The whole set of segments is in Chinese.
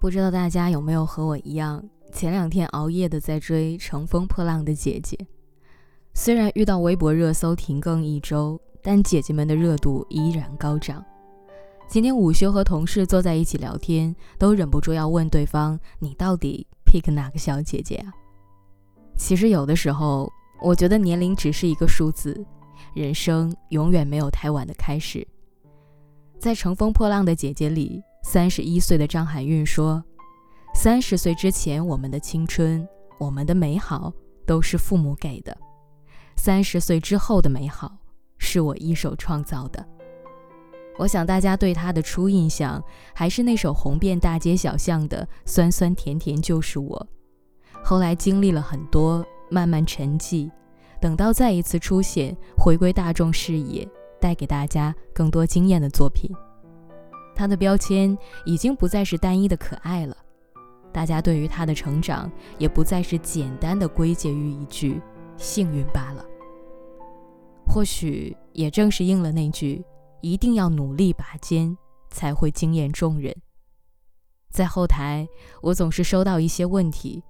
不知道大家有没有和我一样，前两天熬夜的在追《乘风破浪的姐姐》。虽然遇到微博热搜停更一周，但姐姐们的热度依然高涨。今天午休和同事坐在一起聊天，都忍不住要问对方：“你到底 pick 哪个小姐姐啊？”其实有的时候，我觉得年龄只是一个数字，人生永远没有太晚的开始。在《乘风破浪的姐姐》里。三十一岁的张含韵说：“三十岁之前，我们的青春、我们的美好都是父母给的；三十岁之后的美好，是我一手创造的。”我想大家对她的初印象，还是那首红遍大街小巷的《酸酸甜甜就是我》。后来经历了很多，慢慢沉寂，等到再一次出现，回归大众视野，带给大家更多惊艳的作品。他的标签已经不再是单一的可爱了，大家对于他的成长也不再是简单的归结于一句幸运罢了。或许也正是应了那句“一定要努力拔尖，才会惊艳众人”。在后台，我总是收到一些问题，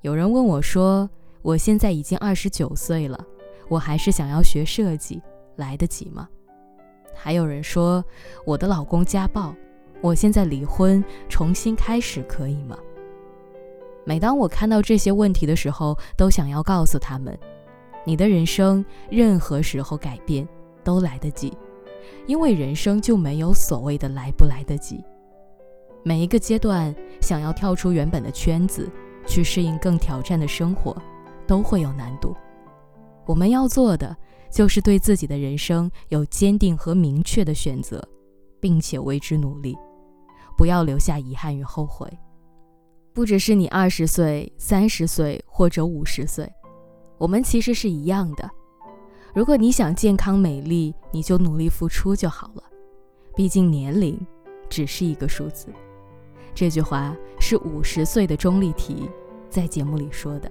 有人问我说：“我现在已经二十九岁了，我还是想要学设计，来得及吗？”还有人说我的老公家暴，我现在离婚重新开始可以吗？每当我看到这些问题的时候，都想要告诉他们：你的人生任何时候改变都来得及，因为人生就没有所谓的来不来得及。每一个阶段想要跳出原本的圈子，去适应更挑战的生活，都会有难度。我们要做的。就是对自己的人生有坚定和明确的选择，并且为之努力，不要留下遗憾与后悔。不只是你二十岁、三十岁或者五十岁，我们其实是一样的。如果你想健康美丽，你就努力付出就好了。毕竟年龄只是一个数字。这句话是五十岁的钟丽缇在节目里说的。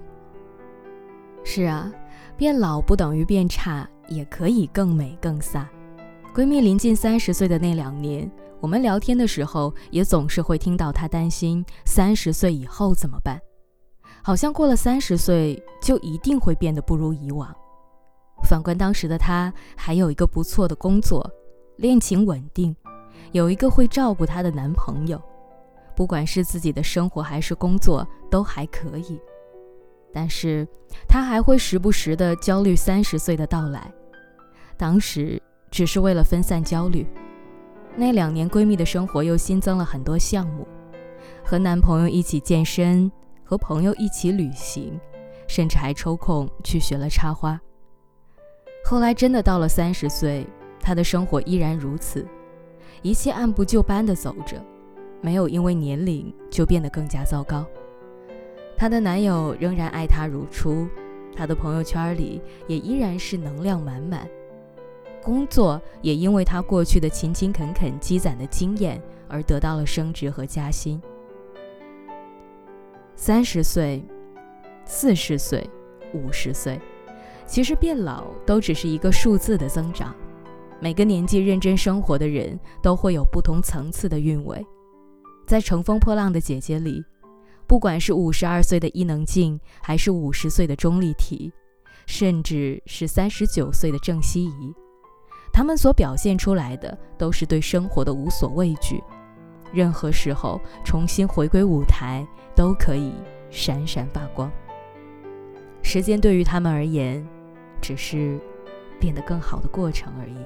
是啊。变老不等于变差，也可以更美更飒。闺蜜临近三十岁的那两年，我们聊天的时候，也总是会听到她担心三十岁以后怎么办，好像过了三十岁就一定会变得不如以往。反观当时的她，还有一个不错的工作，恋情稳定，有一个会照顾她的男朋友，不管是自己的生活还是工作都还可以。但是，她还会时不时的焦虑三十岁的到来。当时只是为了分散焦虑。那两年，闺蜜的生活又新增了很多项目，和男朋友一起健身，和朋友一起旅行，甚至还抽空去学了插花。后来真的到了三十岁，她的生活依然如此，一切按部就班的走着，没有因为年龄就变得更加糟糕。她的男友仍然爱她如初，她的朋友圈里也依然是能量满满，工作也因为她过去的勤勤恳恳积攒的经验而得到了升职和加薪。三十岁、四十岁、五十岁，其实变老都只是一个数字的增长。每个年纪认真生活的人都会有不同层次的韵味，在《乘风破浪的姐姐》里。不管是五十二岁的伊能静，还是五十岁的钟丽缇，甚至是三十九岁的郑希怡，他们所表现出来的都是对生活的无所畏惧，任何时候重新回归舞台都可以闪闪发光。时间对于他们而言，只是变得更好的过程而已。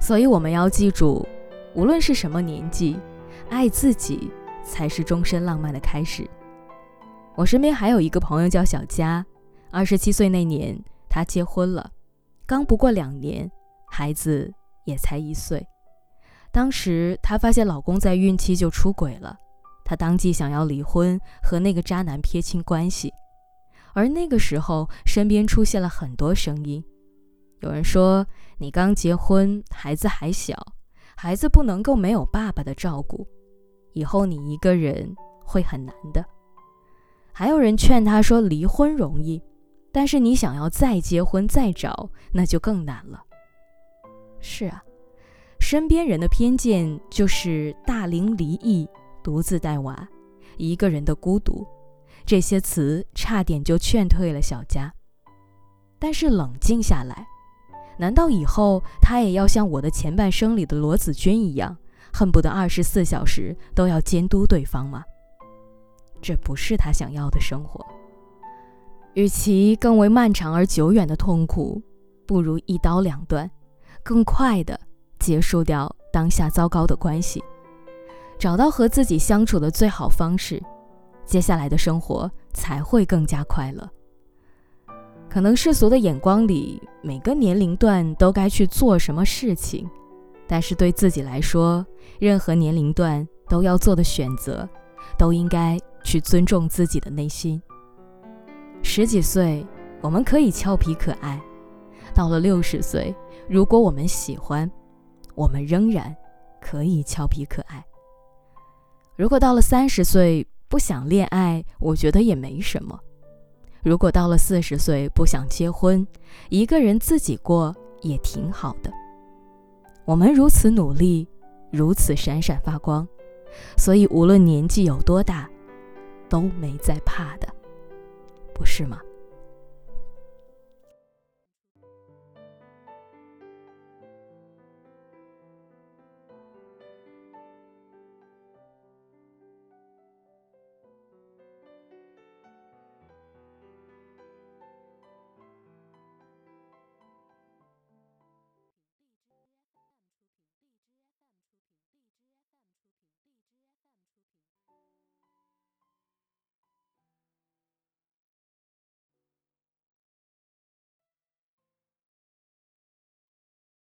所以我们要记住，无论是什么年纪，爱自己。才是终身浪漫的开始。我身边还有一个朋友叫小佳，二十七岁那年她结婚了，刚不过两年，孩子也才一岁。当时她发现老公在孕期就出轨了，她当即想要离婚，和那个渣男撇清关系。而那个时候，身边出现了很多声音，有人说：“你刚结婚，孩子还小，孩子不能够没有爸爸的照顾。”以后你一个人会很难的。还有人劝他说：“离婚容易，但是你想要再结婚再找，那就更难了。”是啊，身边人的偏见就是大龄离异独自带娃、一个人的孤独，这些词差点就劝退了小佳。但是冷静下来，难道以后他也要像我的前半生里的罗子君一样，恨不得二十四小时都要监督对方吗？这不是他想要的生活。与其更为漫长而久远的痛苦，不如一刀两断，更快的结束掉当下糟糕的关系，找到和自己相处的最好方式，接下来的生活才会更加快乐。可能世俗的眼光里，每个年龄段都该去做什么事情，但是对自己来说，任何年龄段都要做的选择，都应该去尊重自己的内心。十几岁，我们可以俏皮可爱；到了六十岁，如果我们喜欢，我们仍然可以俏皮可爱。如果到了三十岁不想恋爱，我觉得也没什么；如果到了四十岁不想结婚，一个人自己过也挺好的。我们如此努力，如此闪闪发光，所以无论年纪有多大，都没再怕的。不是吗？